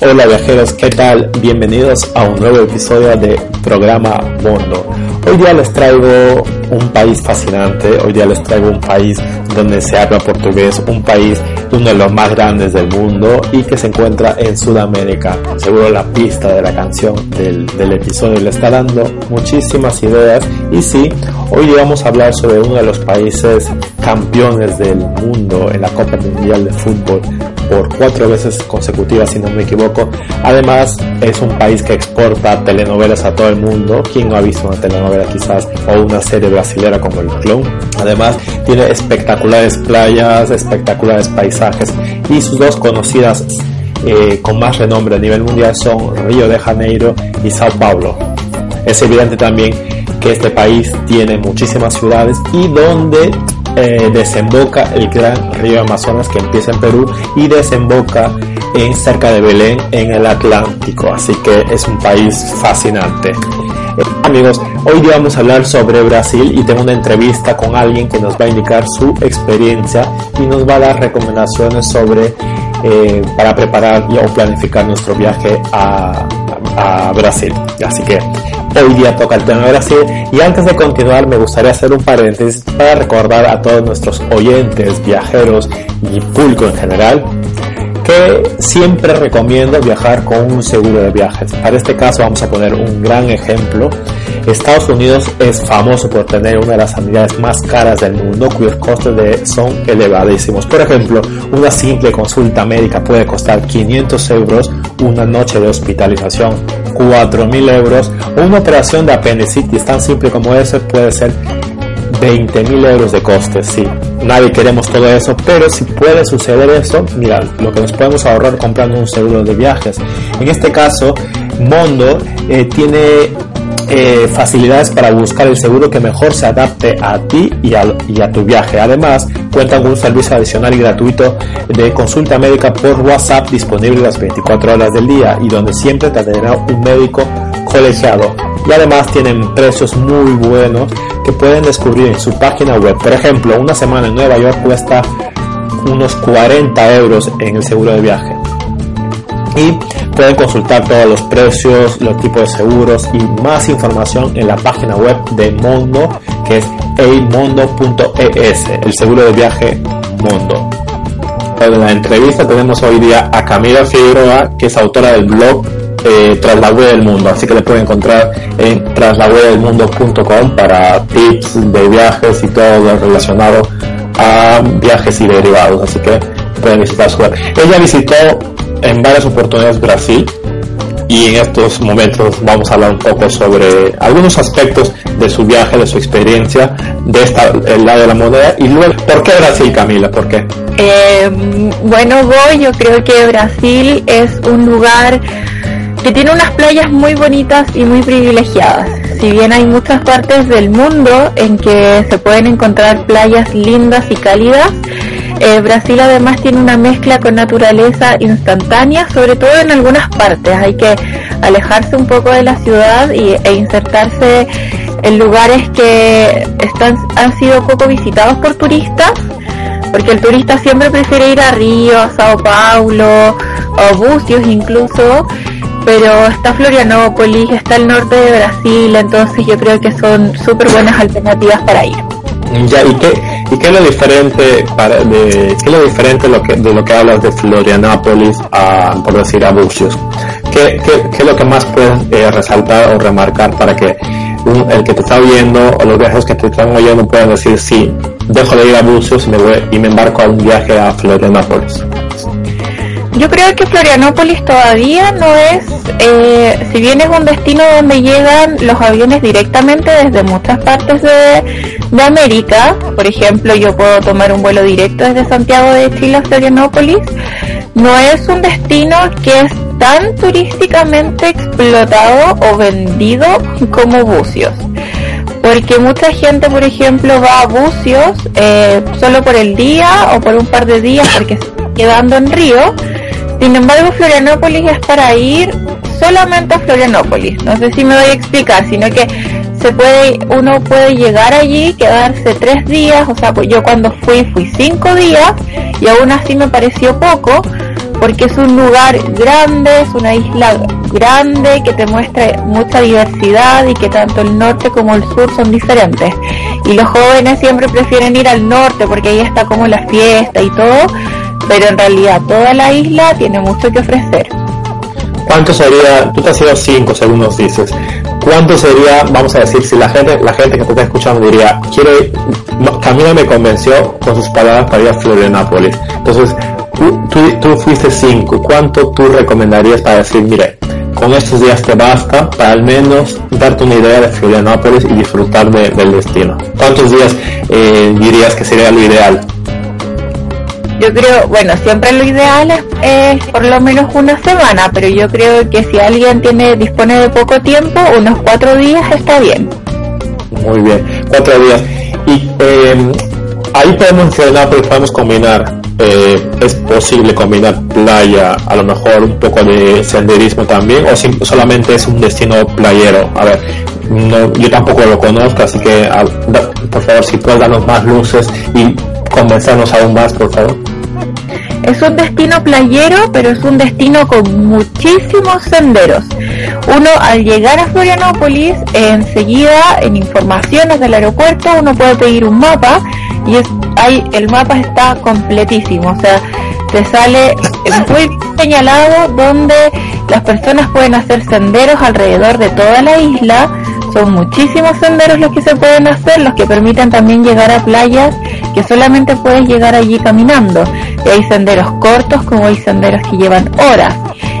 Hola viajeros, ¿qué tal? Bienvenidos a un nuevo episodio de programa Mundo. Hoy día les traigo un país fascinante, hoy día les traigo un país donde se habla portugués, un país uno de los más grandes del mundo y que se encuentra en Sudamérica. Seguro la pista de la canción del, del episodio le está dando muchísimas ideas y sí, hoy vamos a hablar sobre uno de los países campeones del mundo en la Copa Mundial de Fútbol por cuatro veces consecutivas, si no me equivoco. Además, es un país que exporta telenovelas a todo el mundo. ¿Quién no ha visto una telenovela quizás o una serie brasilera como El Clon? Además, tiene espectaculares playas, espectaculares paisajes y sus dos conocidas eh, con más renombre a nivel mundial son Río de Janeiro y Sao Paulo. Es evidente también que este país tiene muchísimas ciudades y donde eh, desemboca el gran río Amazonas que empieza en Perú y desemboca en cerca de Belén en el Atlántico. Así que es un país fascinante. Eh, amigos, hoy vamos a hablar sobre Brasil y tengo una entrevista con alguien que nos va a indicar su experiencia y nos va a dar recomendaciones sobre eh, para preparar o planificar nuestro viaje a, a Brasil. Así que Hoy día toca el tema de Brasil. Y antes de continuar me gustaría hacer un paréntesis para recordar a todos nuestros oyentes, viajeros y público en general que siempre recomiendo viajar con un seguro de viajes. Para este caso vamos a poner un gran ejemplo. Estados Unidos es famoso por tener una de las sanidades más caras del mundo cuyos costes son elevadísimos. Por ejemplo, una simple consulta médica puede costar 500 euros, una noche de hospitalización 4.000 euros, una operación de apendicitis tan simple como ese puede ser 20.000 euros de costes, sí. Nadie queremos todo eso, pero si puede suceder eso, mira, lo que nos podemos ahorrar comprando un seguro de viajes. En este caso, Mondo eh, tiene eh, facilidades para buscar el seguro que mejor se adapte a ti y a, y a, tu viaje. Además, cuentan con un servicio adicional y gratuito de consulta médica por WhatsApp disponible las 24 horas del día y donde siempre te atenderá un médico colegiado. Y además tienen precios muy buenos que pueden descubrir en su página web. Por ejemplo, una semana en Nueva York cuesta unos 40 euros en el seguro de viaje. Y pueden consultar todos los precios, los tipos de seguros y más información en la página web de Mondo, que es eimondo.es, el seguro de viaje Mondo. En la entrevista tenemos hoy día a Camila Figueroa, que es autora del blog eh, Tras la web del mundo, así que le pueden encontrar en traslawebdelmundo.com para tips de viajes y todo lo relacionado a viajes y derivados, así que pueden visitar su web. Ella visitó en varias oportunidades Brasil y en estos momentos vamos a hablar un poco sobre algunos aspectos de su viaje, de su experiencia, de esta, el lado de la moneda y luego, ¿por qué Brasil, Camila? ¿Por qué? Eh, bueno, voy, yo creo que Brasil es un lugar que tiene unas playas muy bonitas y muy privilegiadas. Si bien hay muchas partes del mundo en que se pueden encontrar playas lindas y cálidas, eh, Brasil además tiene una mezcla con naturaleza instantánea, sobre todo en algunas partes. Hay que alejarse un poco de la ciudad y, e insertarse en lugares que están, han sido poco visitados por turistas, porque el turista siempre prefiere ir a Río, a Sao Paulo, o Bucios incluso, pero está Florianópolis, está el norte de Brasil, entonces yo creo que son súper buenas alternativas para ir. Ya, ¿y qué, y qué es lo diferente para, de, qué es lo diferente lo que, de lo que hablas de Florianópolis a, por decir, a Bucios? ¿Qué, qué, es lo que más puedes eh, resaltar o remarcar para que un, el que te está viendo o los viajeros que te están oyendo puedan decir, sí, dejo de ir a Bucios y me, voy, y me embarco a un viaje a Florianópolis? Yo creo que Florianópolis todavía no es, eh, si bien es un destino donde llegan los aviones directamente desde muchas partes de, de, América, por ejemplo yo puedo tomar un vuelo directo desde Santiago de Chile a Florianópolis, no es un destino que es tan turísticamente explotado o vendido como Bucios. Porque mucha gente, por ejemplo, va a Bucios eh, solo por el día o por un par de días porque está quedando en Río sin embargo, Florianópolis es para ir solamente a Florianópolis. No sé si me voy a explicar, sino que se puede, uno puede llegar allí, quedarse tres días, o sea, pues yo cuando fui fui cinco días y aún así me pareció poco, porque es un lugar grande, es una isla grande que te muestra mucha diversidad y que tanto el norte como el sur son diferentes. Y los jóvenes siempre prefieren ir al norte porque ahí está como la fiesta y todo, pero en realidad toda la isla tiene mucho que ofrecer. ¿Cuánto sería, tú te has ido cinco según nos dices, cuánto sería, vamos a decir, si la gente, la gente que te está escuchando diría, quiere, Camila me convenció con sus palabras para ir a Florianápolis. Entonces, tú, tú, fuiste cinco, ¿cuánto tú recomendarías para decir, mire, con estos días te basta para al menos darte una idea de Florianópolis y disfrutar del destino? ¿Cuántos días eh, dirías que sería lo ideal? Yo creo, bueno, siempre lo ideal es, por lo menos una semana, pero yo creo que si alguien tiene dispone de poco tiempo, unos cuatro días está bien. Muy bien, cuatro días. Y eh, ahí podemos mencionar, porque podemos combinar eh, es posible combinar playa, a lo mejor un poco de senderismo también, o si, solamente es un destino playero. A ver, no, yo tampoco lo conozco, así que por favor, si puedes darnos más luces y convencernos aún más, por favor. Es un destino playero, pero es un destino con muchísimos senderos. Uno al llegar a Florianópolis, enseguida en informaciones del aeropuerto, uno puede pedir un mapa y es, hay, el mapa está completísimo, o sea, te sale muy señalado donde las personas pueden hacer senderos alrededor de toda la isla. Son muchísimos senderos los que se pueden hacer, los que permiten también llegar a playas que solamente puedes llegar allí caminando. Y hay senderos cortos como hay senderos que llevan horas.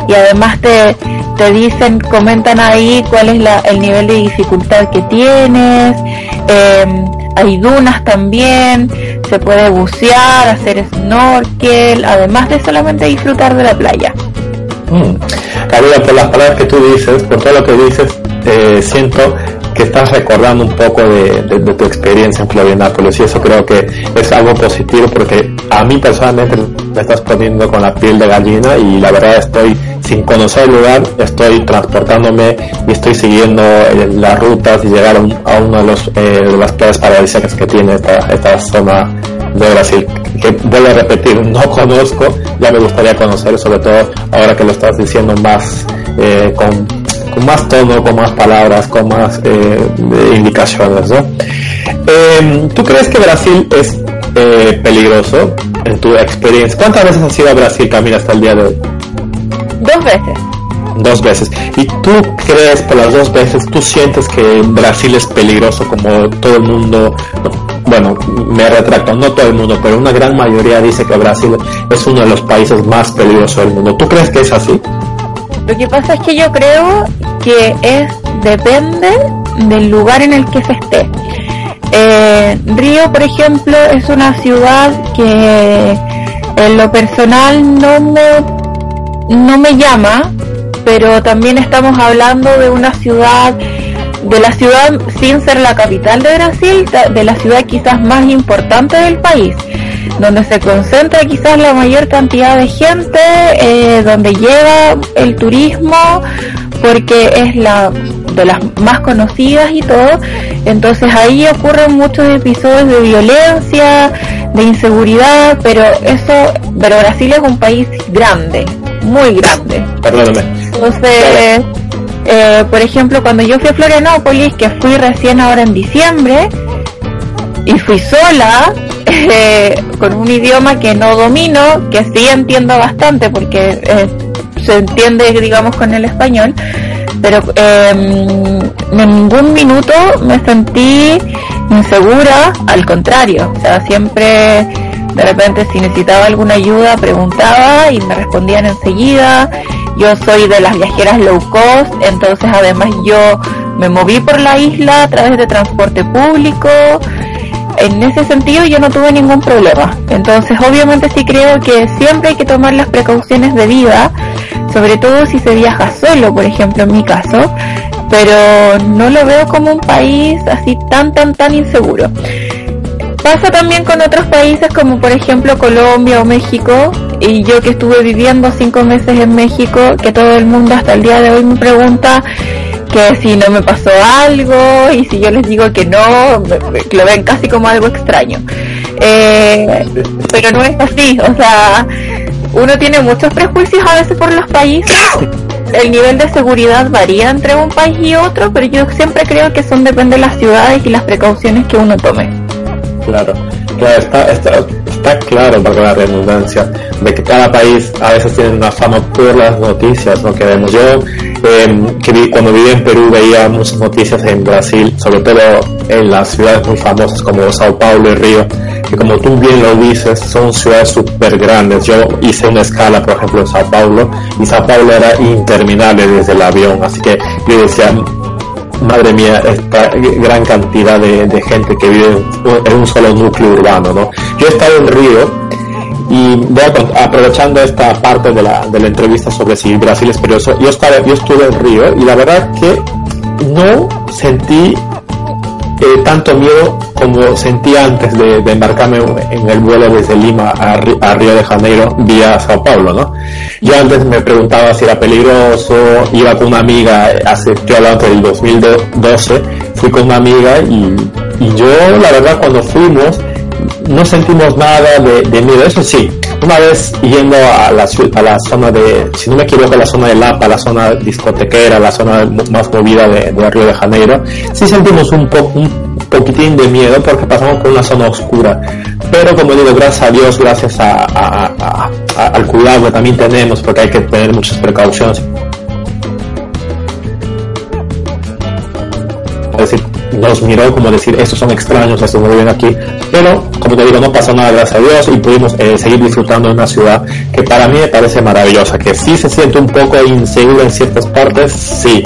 Y además te, te dicen, comentan ahí cuál es la, el nivel de dificultad que tienes. Eh, hay dunas también, se puede bucear, hacer snorkel, además de solamente disfrutar de la playa. Mm. Por las palabras que tú dices, por todo lo que dices, eh, siento que estás recordando un poco de, tu experiencia en Florianápolis y eso creo que es algo positivo porque a mí personalmente me estás poniendo con la piel de gallina y la verdad estoy sin conocer el lugar, estoy transportándome y estoy siguiendo eh, las rutas y llegar a, una de, los, eh, de las playas paradisíacas que tiene esta, esta zona de Brasil, que vuelvo a repetir, no conozco, ya me gustaría conocer, sobre todo ahora que lo estás diciendo más eh, con con más tono, con más palabras, con más eh, indicaciones, ¿no? Em, ¿Tú crees que Brasil es eh, peligroso en tu experiencia? ¿Cuántas veces has ido a Brasil, Camila, hasta el día de hoy? Dos veces. Dos veces. ¿Y tú crees por las dos veces, tú sientes que Brasil es peligroso como todo el mundo? Bueno, me retracto, no todo el mundo, pero una gran mayoría dice que Brasil es uno de los países más peligrosos del mundo. ¿Tú crees que es así? Lo que pasa es que yo creo que es depende del lugar en el que se esté. Eh, Río, por ejemplo, es una ciudad que en lo personal no me, no me llama, pero también estamos hablando de una ciudad, de la ciudad sin ser la capital de Brasil, de la ciudad quizás más importante del país donde se concentra quizás la mayor cantidad de gente, eh, donde llega el turismo, porque es la de las más conocidas y todo. Entonces ahí ocurren muchos episodios de violencia, de inseguridad, pero eso, pero Brasil es un país grande, muy grande. Perdóname. Entonces, eh, por ejemplo, cuando yo fui a Florianópolis, que fui recién ahora en diciembre, y fui sola, eh, con un idioma que no domino, que sí entiendo bastante porque eh, se entiende, digamos, con el español, pero em, en ningún minuto me sentí insegura, al contrario, o sea, siempre de repente si necesitaba alguna ayuda preguntaba y me respondían enseguida. Yo soy de las viajeras low cost, entonces además yo me moví por la isla a través de transporte público, en ese sentido yo no tuve ningún problema. Entonces, obviamente sí creo que siempre hay que tomar las precauciones de vida, sobre todo si se viaja solo, por ejemplo, en mi caso, pero no lo veo como un país así tan, tan, tan inseguro. Pasa también con otros países como por ejemplo Colombia o México, y yo que estuve viviendo cinco meses en México, que todo el mundo hasta el día de hoy me pregunta que si no me pasó algo y si yo les digo que no, lo ven casi como algo extraño. Eh, pero no es así, o sea, uno tiene muchos prejuicios a veces por los países. El nivel de seguridad varía entre un país y otro, pero yo siempre creo que son depende de las ciudades y las precauciones que uno tome. Claro, está, está claro, para la redundancia, de que cada país a veces tiene una fama por las noticias, ¿no? Que vemos. Yo, eh, que vi, cuando viví en Perú, veía muchas noticias en Brasil, sobre todo en las ciudades muy famosas como Sao Paulo y Río, que como tú bien lo dices, son ciudades súper grandes. Yo hice una escala, por ejemplo, en Sao Paulo, y Sao Paulo era interminable desde el avión, así que yo decía, madre mía, esta gran cantidad de, gente que vive en un solo núcleo urbano, ¿no? Yo he estado en Río y voy a, aprovechando esta parte de la, de la entrevista sobre si Brasil es peligroso, yo, estaba, yo estuve en Río y la verdad que no sentí eh, tanto miedo como sentí antes de, embarcarme en el vuelo desde Lima a, a, Río de Janeiro vía Sao Paulo, ¿no? Yo antes me preguntaba si era peligroso, iba con una amiga, hace, estoy hablando del 2012, fui con una amiga y yo la verdad cuando fuimos no sentimos nada de, miedo, eso sí, una vez yendo a la, a la zona de, si no me equivoco, la zona de Lapa, la zona discotequera, la zona más movida de, de Río de Janeiro, sí sentimos un, po, un poquitín de miedo porque pasamos por una zona oscura. Pero como digo, gracias a Dios, gracias a, al cuidado que también tenemos, porque hay que tener muchas precauciones. Es decir, nos miró como decir, estos son extraños, estos no viven aquí. Pero, como te digo, no pasó nada, gracias a Dios, y pudimos eh, seguir disfrutando de una ciudad que para mí me parece maravillosa, que sí se siente un poco insegura en ciertas partes, sí.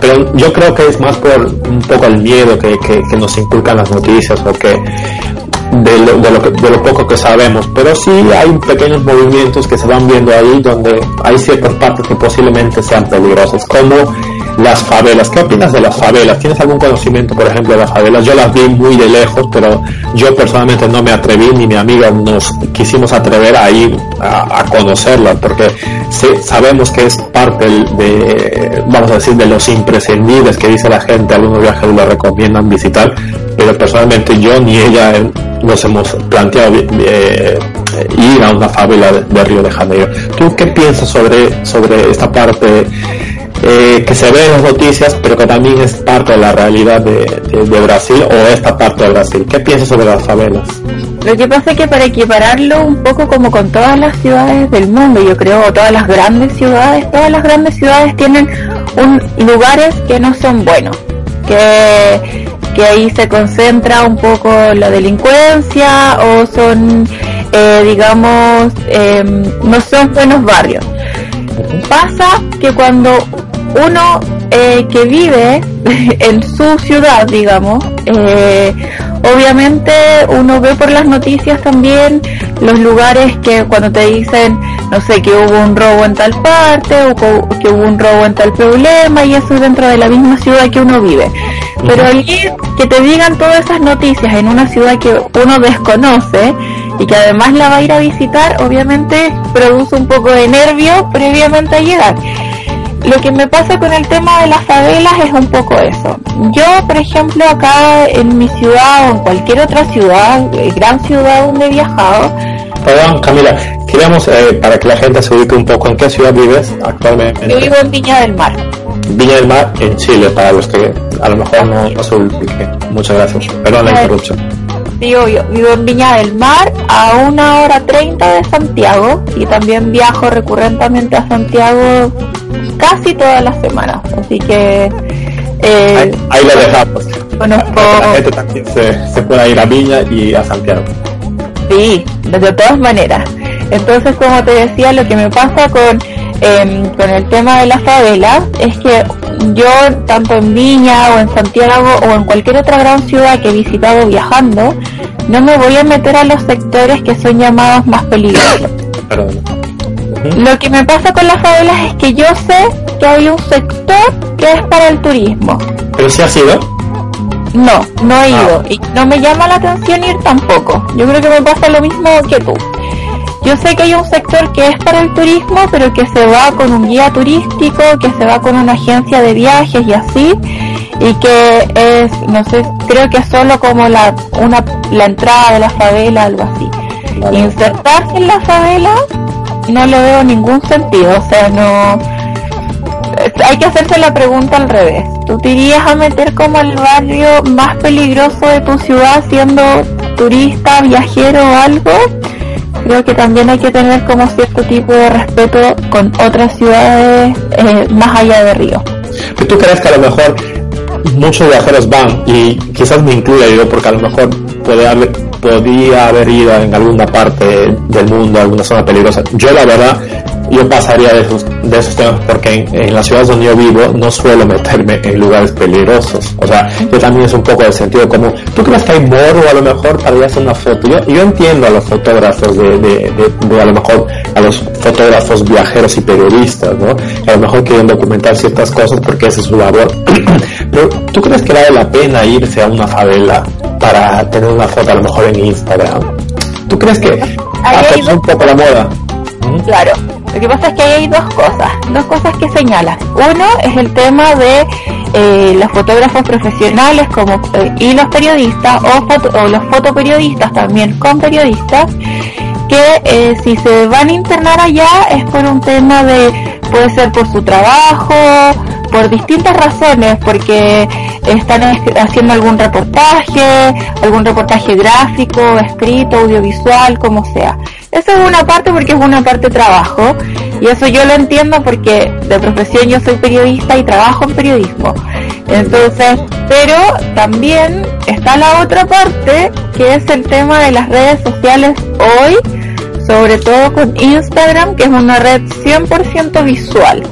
Pero yo creo que es más por un poco el miedo que, que, que nos inculcan las noticias, o que de lo, de, lo que, de lo poco que sabemos, pero sí hay pequeños movimientos que se van viendo ahí donde hay ciertas partes que posiblemente sean peligrosas, como las favelas. ¿Qué opinas de las favelas? ¿Tienes algún conocimiento, por ejemplo, de las favelas? Yo las vi muy de lejos, pero yo personalmente no me atreví, ni mi amiga nos quisimos atrever a ir a, a conocerlas, porque sabemos que es parte de, vamos a decir, de los imprescindibles que dice la gente, algunos viajeros lo recomiendan visitar, pero personalmente yo ni ella nos hemos planteado eh, ir a una favela de, de, Río de Janeiro. ¿Tú qué piensas sobre, sobre esta parte eh, que se ve en las noticias, pero que también es parte de la realidad de, Brasil o esta parte de Brasil? ¿Qué piensas sobre las favelas? Lo que pasa es que para equipararlo un poco como con todas las ciudades del mundo, yo creo, todas las grandes ciudades, todas las grandes ciudades tienen un, lugares que no son buenos, que que ahí se concentra un poco la delincuencia o son, eh, digamos, eh, no son buenos barrios. Pasa que cuando uno eh, que vive en su ciudad, digamos, obviamente uno ve por las noticias también los lugares que cuando te dicen, no sé, que hubo un robo en tal parte o que hubo un robo en tal problema y eso dentro de la misma ciudad que uno vive. Pero el ir, que te digan todas esas noticias en una ciudad que uno desconoce y que además la va a ir a visitar, obviamente produce un poco de nervio previamente a llegar. Lo que me pasa con el tema de las favelas es un poco eso. Yo, por ejemplo, acá en mi ciudad o en cualquier otra ciudad, gran ciudad donde he viajado, Perdón, Camila, queríamos, eh, para que la gente se ubique un poco, ¿en qué ciudad vives actualmente? Yo vivo en Viña del Mar. Viña del Mar, en Chile, para los que a lo mejor no, no se ubique. Muchas gracias. Perdón la interrupción. Digo, yo vivo en Viña del Mar, a una hora treinta de Santiago, y también viajo recurrentemente a Santiago casi todas las semanas. Así que... Eh, ahí, ahí, lo dejamos. Conozco... La gente también se, se puede ir a Viña y a Santiago. Sí, de todas maneras. Entonces, como te decía, lo que me pasa con, eh, con el tema de la favela es que yo, tanto en Viña o en Santiago o en cualquier otra gran ciudad que he visitado viajando, no me voy a meter a los sectores que son llamados más peligrosos. Lo que me pasa con las favelas es que yo sé que hay un sector que es para el turismo. ¿Pero si ha sido? No, no he ido. Ah. Y no me llama la atención ir tampoco. Yo creo que me pasa lo mismo que tú. Yo sé que hay un sector que es para el turismo, pero que se va con un guía turístico, que se va con una agencia de viajes y así, y que es, no sé, creo que es solo como la, una, la entrada de la favela, algo así. Vale. Insertarse en la favela no le veo ningún sentido, o sea, no hay que hacerse la pregunta al revés. ¿Tú te irías a meter como el barrio más peligroso de tu ciudad siendo turista, viajero o algo? Creo que también hay que tener como cierto tipo de respeto con otras ciudades eh, más allá de Río. ¿Tú crees que a lo mejor muchos viajeros van y quizás me incluya yo porque a lo mejor podía haber ido en alguna parte del mundo, alguna zona peligrosa? Yo la verdad yo pasaría de esos, de esos temas porque en, las ciudades donde yo vivo no suelo meterme en lugares peligrosos. O sea, yo también es un poco de sentido como, ¿tú crees que hay morro a lo mejor para ir a hacer una foto? Yo, yo entiendo a los fotógrafos de, a lo mejor a los fotógrafos viajeros y periodistas, ¿no? A lo mejor quieren documentar ciertas cosas porque ese es su labor. Pero ¿tú crees que vale la pena irse a una favela para tener una foto a lo mejor en Instagram? ¿Tú crees que ha un poco la moda? Claro, lo que pasa es que hay dos cosas, dos cosas que señalas. Uno es el tema de eh, los fotógrafos profesionales como eh, y los periodistas o, o, los fotoperiodistas también con periodistas que eh, si se van a internar allá es por un tema de puede ser por su trabajo por distintas razones porque están haciendo algún reportaje algún reportaje gráfico escrito audiovisual como sea eso es una parte porque es una parte trabajo y eso yo lo entiendo porque de profesión yo soy periodista y trabajo en periodismo. Entonces, pero también está la otra parte que es el tema de las redes sociales hoy, sobre todo con Instagram, que es una red 100% visual.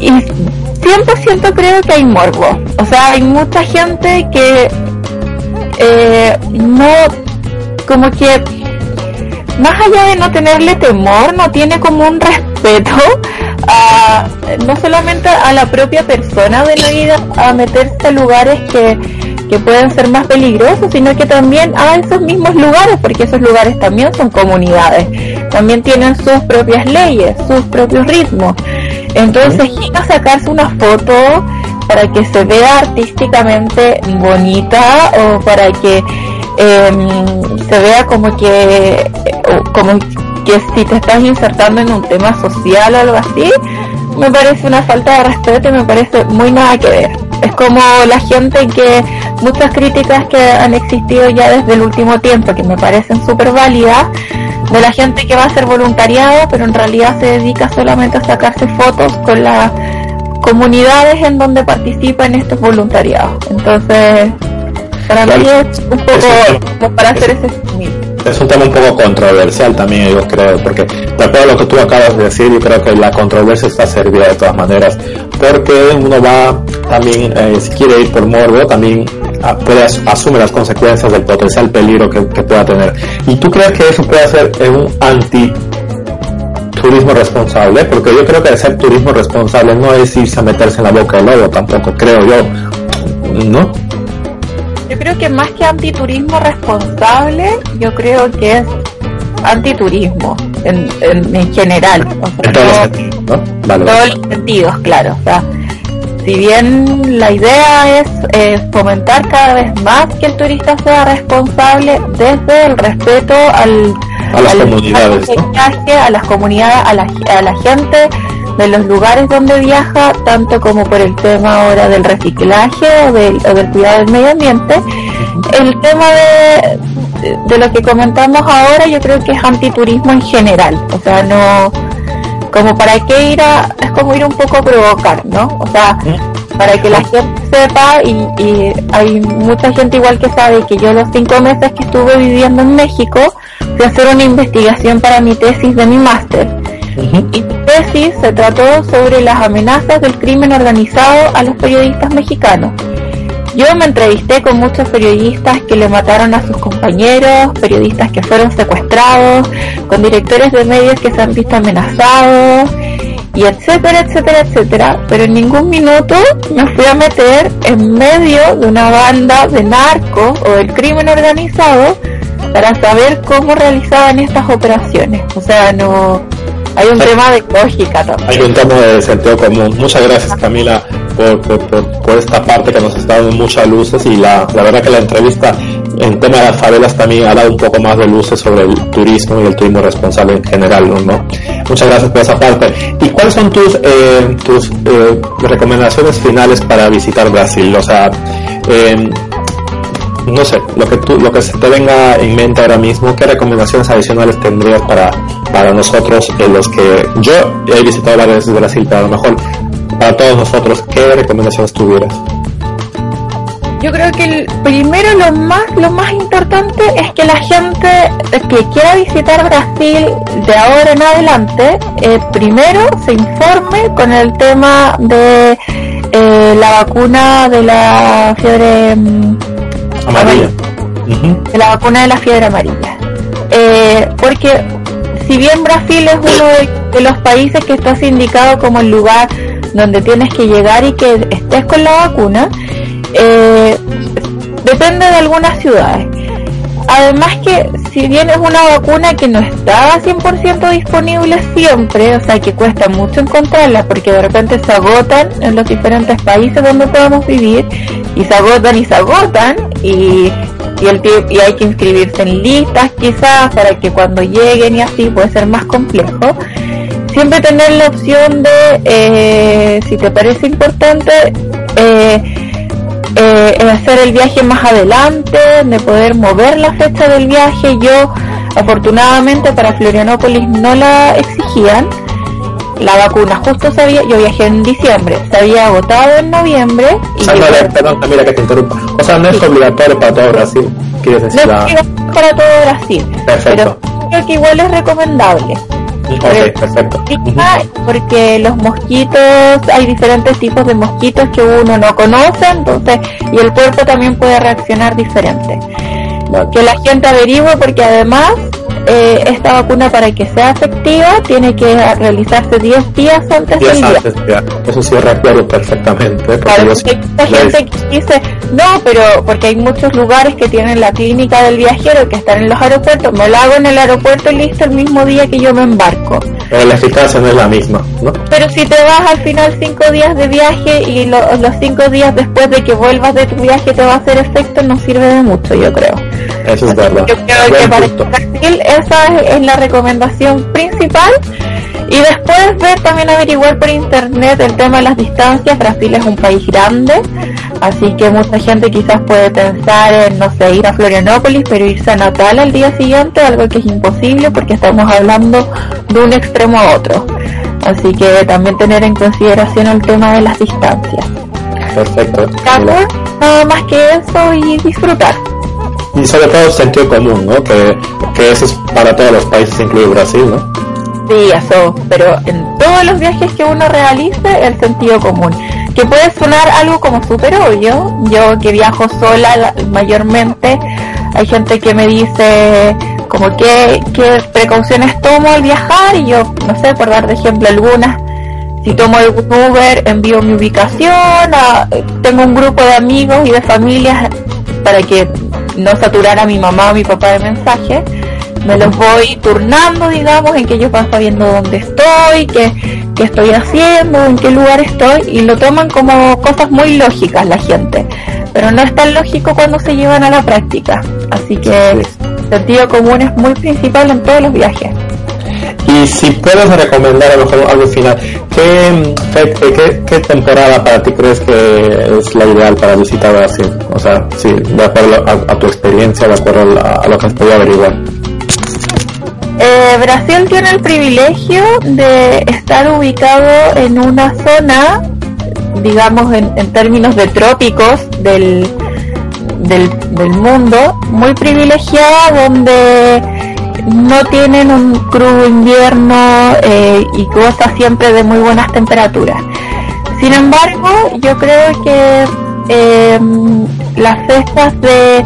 Y 100% creo que hay morbo. O sea, hay mucha gente que eh, no, como que más allá de no tenerle temor, no tiene como un respeto a, no solamente a la propia persona de la vida, a meterse a lugares que, que pueden ser más peligrosos, sino que también a esos mismos lugares, porque esos lugares también son comunidades, también tienen sus propias leyes, sus propios ritmos. Entonces, a sacarse una foto para que se vea artísticamente bonita o para que eh, se vea como que como que si te estás insertando en un tema social o algo así, me parece una falta de respeto y me parece muy nada que ver. Es como la gente que, muchas críticas que han existido ya desde el último tiempo, que me parecen súper válidas, de la gente que va a hacer voluntariado, pero en realidad se dedica solamente a sacarse fotos con las comunidades en donde participa en estos voluntariados. Entonces, para mí es un poco como para hacer ese es un tema un poco controversial también, yo creo, porque de acuerdo a lo que tú acabas de decir, yo creo que la controversia está servida de todas maneras, porque uno va también, eh, si quiere ir por morbo, también puede asume las consecuencias del potencial peligro que, pueda tener. ¿Y tú crees que eso puede ser un anti turismo responsable? Porque yo creo que ser turismo responsable no es irse a meterse en la boca del lobo, tampoco creo yo, ¿no? Yo creo que más que antiturismo responsable, yo creo que es antiturismo en, en, general. en todos los sentidos, claro. O sea, si bien la idea es fomentar cada vez más que el turista sea responsable desde el respeto al, a las comunidades, a las comunidades, a la, a la gente de los lugares donde viaja, tanto como por el tema ahora del reciclaje o del, cuidado del medio ambiente. El tema de, de lo que comentamos ahora yo creo que es antiturismo en general, o sea, no, como para qué ir a, es como ir un poco a provocar, ¿no? O sea, para que la gente sepa y, y hay mucha gente igual que sabe que yo los cinco meses que estuve viviendo en México fui a hacer una investigación para mi tesis de mi máster. Y mi tesis se trató sobre las amenazas del crimen organizado a los periodistas mexicanos. Yo me entrevisté con muchos periodistas que le mataron a sus compañeros, periodistas que fueron secuestrados, con directores de medios que se han visto amenazados, y etcétera, etcétera, etcétera. Pero en ningún minuto me fui a meter en medio de una banda de narcos o del crimen organizado para saber cómo realizaban estas operaciones. O sea, no, hay un tema de lógica también. Hay un tema de sentido común. Muchas gracias Camila por, por, por, esta parte que nos está dando muchas luces y la, la verdad que la entrevista en tema de las favelas también ha dado un poco más de luces sobre el turismo y el turismo responsable en general, ¿no? Muchas gracias por esa parte. ¿Y cuáles son tus, eh, tus eh, recomendaciones finales para visitar Brasil? O sea, eh, no sé, lo que tú, lo que se te venga en mente ahora mismo, ¿qué recomendaciones adicionales tendrías para, para nosotros, en los que yo he visitado varias veces Brasil, pero a lo mejor para todos nosotros, ¿qué recomendaciones tuvieras? Yo creo que el, primero lo más lo más importante es que la gente que quiera visitar Brasil de ahora en adelante, eh, primero se informe con el tema de eh, la vacuna de la fiebre Amarilla. de la vacuna de la fiebre amarilla. Eh, porque si bien Brasil es uno de, de los países que está indicado como el lugar donde tienes que llegar y que estés con la vacuna, eh, depende de algunas ciudades. Además que si bien es una vacuna que no está 100% disponible siempre, o sea que cuesta mucho encontrarla porque de repente se agotan en los diferentes países donde podemos vivir y se agotan y se agotan y, y, el, y hay que inscribirse en listas quizás para que cuando lleguen y así puede ser más complejo. Siempre tener la opción de, eh, si te parece importante, eh, eh, hacer el viaje más adelante, de poder mover la fecha del viaje. Yo, afortunadamente, para Florianópolis no la exigían. La vacuna justo se había, yo viajé en diciembre, se había agotado en noviembre. Y sea, no, perdón, mira que te interrumpa. O sea, no es obligatorio para todo Brasil, quieres no decir. es la- obligatorio para todo Brasil, Perfecto. pero creo que igual es recomendable. Perfecto. Ah, porque los mosquitos, hay diferentes tipos de mosquitos que uno no conoce, entonces, y el cuerpo también puede reaccionar diferente. Vale. Que la gente averigüe porque además eh, esta vacuna para que sea efectiva tiene que realizarse 10 días antes del día. antes. Eso sí recuerdo perfectamente. Porque Claro, porque hay mucha gente que dice, no, pero porque hay muchos lugares que tienen la clínica del viajero que están en los aeropuertos, me lo hago en el aeropuerto y listo el mismo día que yo me embarco. pero la eficacia no es la misma, ¿no? Pero si te vas al final cinco días de viaje y lo- los cinco días después de que vuelvas de tu viaje te va a hacer efecto, no sirve de mucho, yo creo. Eso es verdad. Yo creo Buen que para punto. Brasil esa es, es la recomendación principal. Y después ver también averiguar por internet el tema de las distancias. Brasil es un país grande, así que mucha gente quizás puede pensar en, no sé, ir a Florianópolis, pero irse a Natal al día siguiente, algo que es imposible porque estamos hablando de un extremo a otro. Así que también tener en consideración el tema de las distancias. Perfecto. Nada más que eso y disfrutar. Y sobre todo sentido común, ¿no? Que, que eso es para todos los países, incluido Brasil, ¿no? Sí, eso, pero en todos los viajes que uno realice, el sentido común. Que puede sonar algo como súper obvio. Yo que viajo sola la- mayormente, hay gente que me dice como que, qué precauciones tomo al viajar y yo, no sé, por dar de ejemplo algunas. Si tomo algún Uber, envío mi ubicación, a- tengo un grupo de amigos y de familias para que no saturar a mi mamá o mi papá de mensajes me los voy turnando, digamos, en que ellos van sabiendo dónde estoy, qué, qué estoy haciendo, en qué lugar estoy, y lo toman como cosas muy lógicas la gente. Pero no es tan lógico cuando se llevan a la práctica. Así que sentido común es muy principal en todos los viajes. Y si puedes recomendar a lo mejor algo final, ¿qué, qué, qué- temporada para ti crees que es la ideal para visitar Brasil? O sea, sí, de acuerdo a, a tu experiencia, de acuerdo a, a lo que has podido averiguar. Eh, Brasil tiene el privilegio de estar ubicado en una zona, digamos en, en términos de trópicos del, del, del mundo, muy privilegiada donde no tienen un crudo invierno eh, y goza siempre de muy buenas temperaturas. Sin embargo, yo creo que eh, las fechas de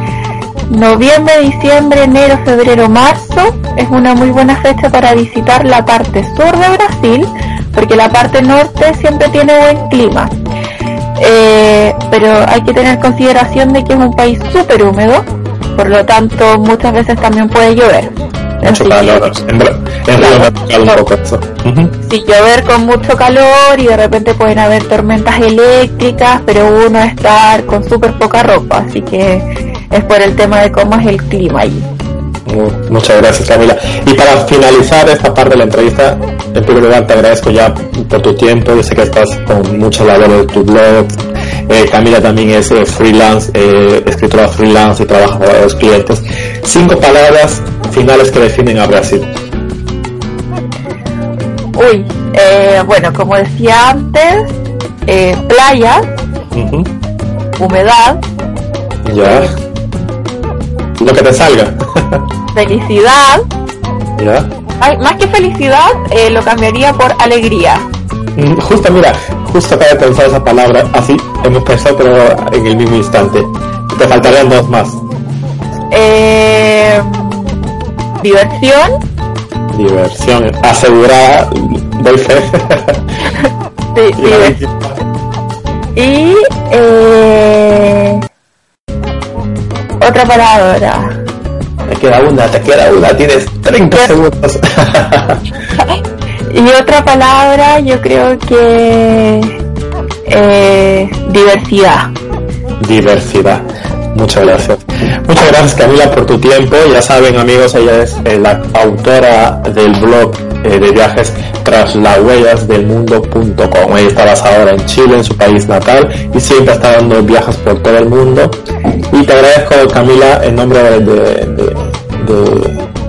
noviembre, diciembre, enero, febrero, marzo es una muy buena fecha para visitar la parte sur de Brasil, porque la parte norte siempre tiene buen clima. Eh, pero hay que tener consideración de que es un país súper húmedo, por lo tanto muchas veces también puede llover. Mucho Así que- calor. En, en Río me ha tocado un poco eso. Ujú. Sí, llover con mucho calor y de repente pueden haber tormentas eléctricas, pero uno estar con súper poca ropa, así que es por el tema de cómo es el clima allí. Muchas gracias Camila. Y para finalizar esta parte de la entrevista, en primer lugar te agradezco ya por tu tiempo, yo sé que estás con mucha labor de tu blog. Eh, Camila también es eh, freelance, eh, escritora freelance y trabaja para los clientes. Cinco palabras finales que definen a Brasil. Uy, bueno, como decía antes, playa, humedad, ya. Lo que te salga. felicidad. Ya. más que felicidad, eh, lo cambiaría por alegría. Mm, justo, mira, justo acabo de pensar esa palabra, así hemos pensado, pero en el mismo instante. Te faltarían dos más. Eh, diversión. Diversión, asegurada, doy fe. sí, Y eh, otra palabra. Te queda una, te queda una, tienes 30 segundos. y otra palabra, yo creo que eh, diversidad. Diversidad. Muchas gracias. Muchas gracias Camila por tu tiempo. Ya saben amigos, ella es eh, la autora del blog eh, de viajes tras las huellas del mundo.com. Ella está basada ahora en Chile, en su país natal, y siempre está dando viajes por todo el mundo. Y te agradezco Camila en nombre de,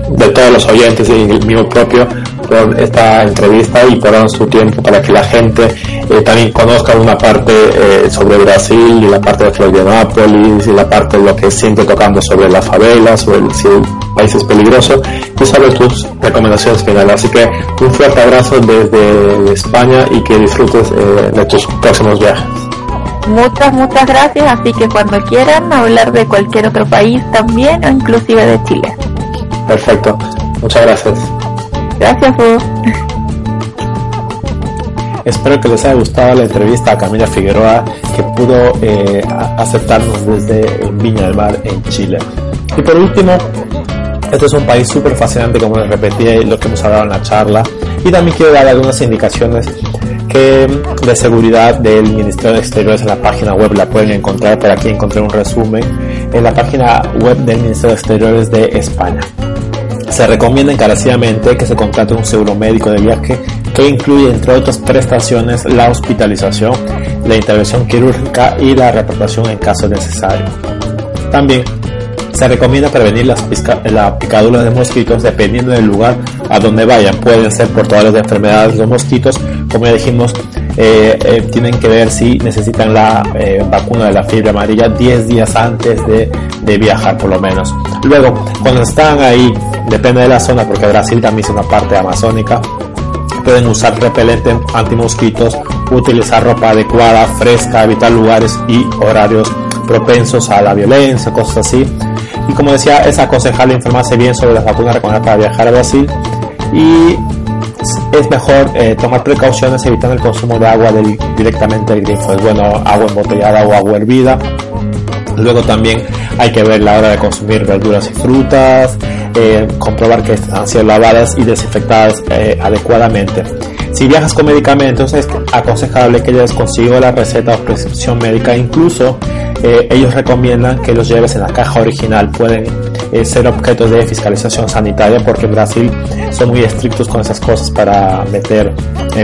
de todos los oyentes y el mío propio por esta entrevista y por dar su tiempo para que la gente eh, también conozca una parte eh, sobre Brasil y la parte de Florianópolis y la parte de lo que siente tocando sobre la favela, sobre el, si el país es peligroso y sobre tus recomendaciones finales. Así que un fuerte abrazo desde España y que disfrutes eh, de tus próximos viajes. Muchas, muchas gracias. Así que cuando quieran hablar de cualquier otro país también o inclusive de Chile. Perfecto. Muchas gracias. Gracias, Espero que les haya gustado la entrevista a Camila Figueroa, que pudo eh, aceptarnos desde Viña del Mar, en Chile. Y por último, este es un país súper fascinante, como les repetí, lo que hemos hablado en la charla. Y también quiero dar algunas indicaciones que de seguridad del Ministerio de Exteriores en la página web la pueden encontrar. Por aquí encontré un resumen en la página web del Ministerio de Exteriores de España. Se recomienda encarecidamente que se contrate un seguro médico de viaje que incluye, entre otras prestaciones, la hospitalización, la intervención quirúrgica y la reportación en caso necesario. También se recomienda prevenir las la picadura de mosquitos dependiendo del lugar a donde vayan. Pueden ser portadores de enfermedades de mosquitos, como ya dijimos, eh, eh, tienen que ver si necesitan la eh, vacuna de la fiebre amarilla 10 días antes de, de, viajar por lo menos. Luego, cuando están ahí, depende de la zona, porque Brasil también es una parte amazónica, pueden usar repelente antimosquitos, utilizar ropa adecuada, fresca, evitar lugares y horarios propensos a la violencia, cosas así. Y como decía, es aconsejable informarse bien sobre las vacunas recomendadas para viajar a Brasil y es mejor eh, tomar precauciones evitando el consumo de agua directamente del grifo. Es bueno agua embotellada o agua hervida. Luego también hay que ver la hora de consumir verduras y frutas, eh, comprobar que han sido lavadas y desinfectadas eh, adecuadamente. Si viajas con medicamentos es aconsejable que lleves consigo la receta o prescripción médica, incluso eh, ellos recomiendan que los lleves en la caja original, pueden ser objetos de fiscalización sanitaria porque en Brasil son muy estrictos con esas cosas para meter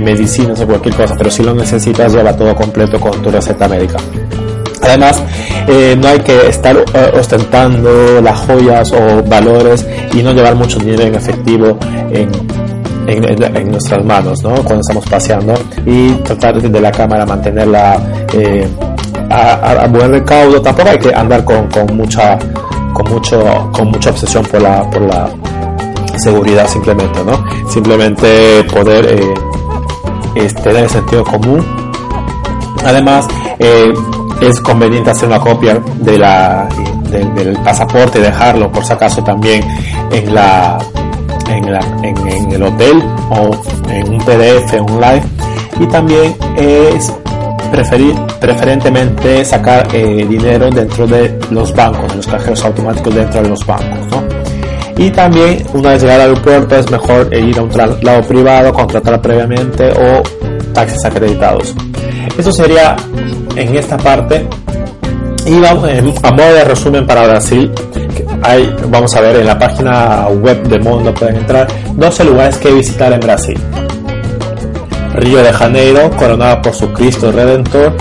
medicinas o cualquier cosa, pero si lo necesitas lleva todo completo con tu receta médica. Además, eh, no hay que estar eh, ostentando las joyas o valores y no llevar mucho dinero en efectivo en, en, nuestras manos, ¿no? Cuando estamos paseando y tratar de la cámara mantenerla eh, a, buen recaudo. Tampoco hay que andar con, con, mucha con mucho con mucha obsesión por la por la seguridad simplemente, ¿no? Simplemente poder eh, tener sentido común. Además, eh, es conveniente hacer una copia de la, del pasaporte y dejarlo por si acaso también en la en, la, en, el hotel o en un PDF, un live y también es preferentemente sacar eh, dinero dentro de los bancos, los cajeros automáticos dentro de los bancos, ¿no? Y también una vez llegado al aeropuerto es mejor ir a un traslado privado, contratar previamente o taxis acreditados. Eso sería en esta parte Y vamos, a modo de resumen para Brasil, hay, vamos a ver en la página web de Mundo pueden entrar 12 lugares que visitar en Brasil. Río de Janeiro, coronada por su Cristo Redentor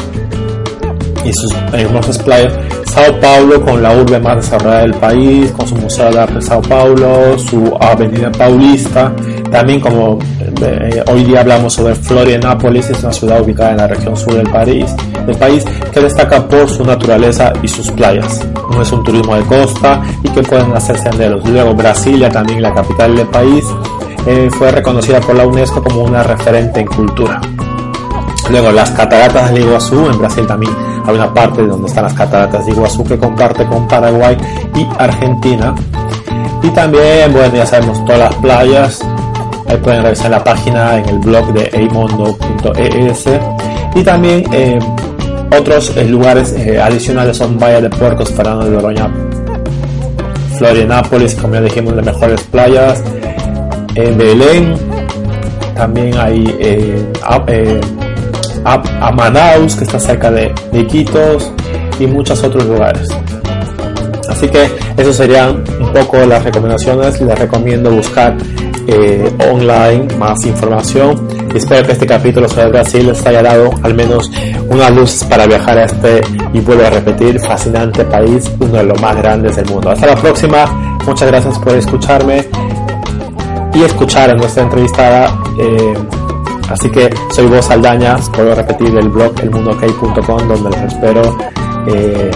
y sus hermosas playas. Sao Paulo, con la urbe más desarrollada del país, con su Museo de Arte de Sao Paulo, su Avenida Paulista. También, como eh, hoy día hablamos sobre Florianópolis, es una ciudad ubicada en la región sur del país, del país que destaca por su naturaleza y sus playas. No es un turismo de costa y que pueden hacer senderos. Luego, Brasilia, también la capital del país, eh, fue reconocida por la UNESCO como una referente en cultura. Luego, las cataratas del Iguazú, en Brasil también hay una parte donde están las cataratas de Iguazú que comparte con Paraguay y Argentina. Y también, bueno, ya sabemos todas las playas. Ahí pueden revisar la página en el blog de eimondo.es. Y también eh, otros eh, lugares adicionales son Valle de Puercos, Fernando de Doroña, Florianápolis, como ya dijimos, las mejores playas. En Belén también hay a, Manaus, que está cerca de, Iquitos y muchos otros lugares. Así que eso serían un poco las recomendaciones. Les recomiendo buscar eh, online más información. Espero que este capítulo sobre Brasil les haya dado al menos una luz para viajar a este, y vuelvo a repetir, fascinante país, uno de los más grandes del mundo. Hasta la próxima. Muchas gracias por escucharme y escuchar a nuestra entrevistada. Eh, Así que soy vos Aldaña, puedo repetir el blog elmundook.com donde los espero eh,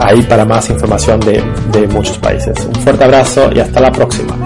ahí para más información de, de muchos países. Un fuerte abrazo y hasta la próxima.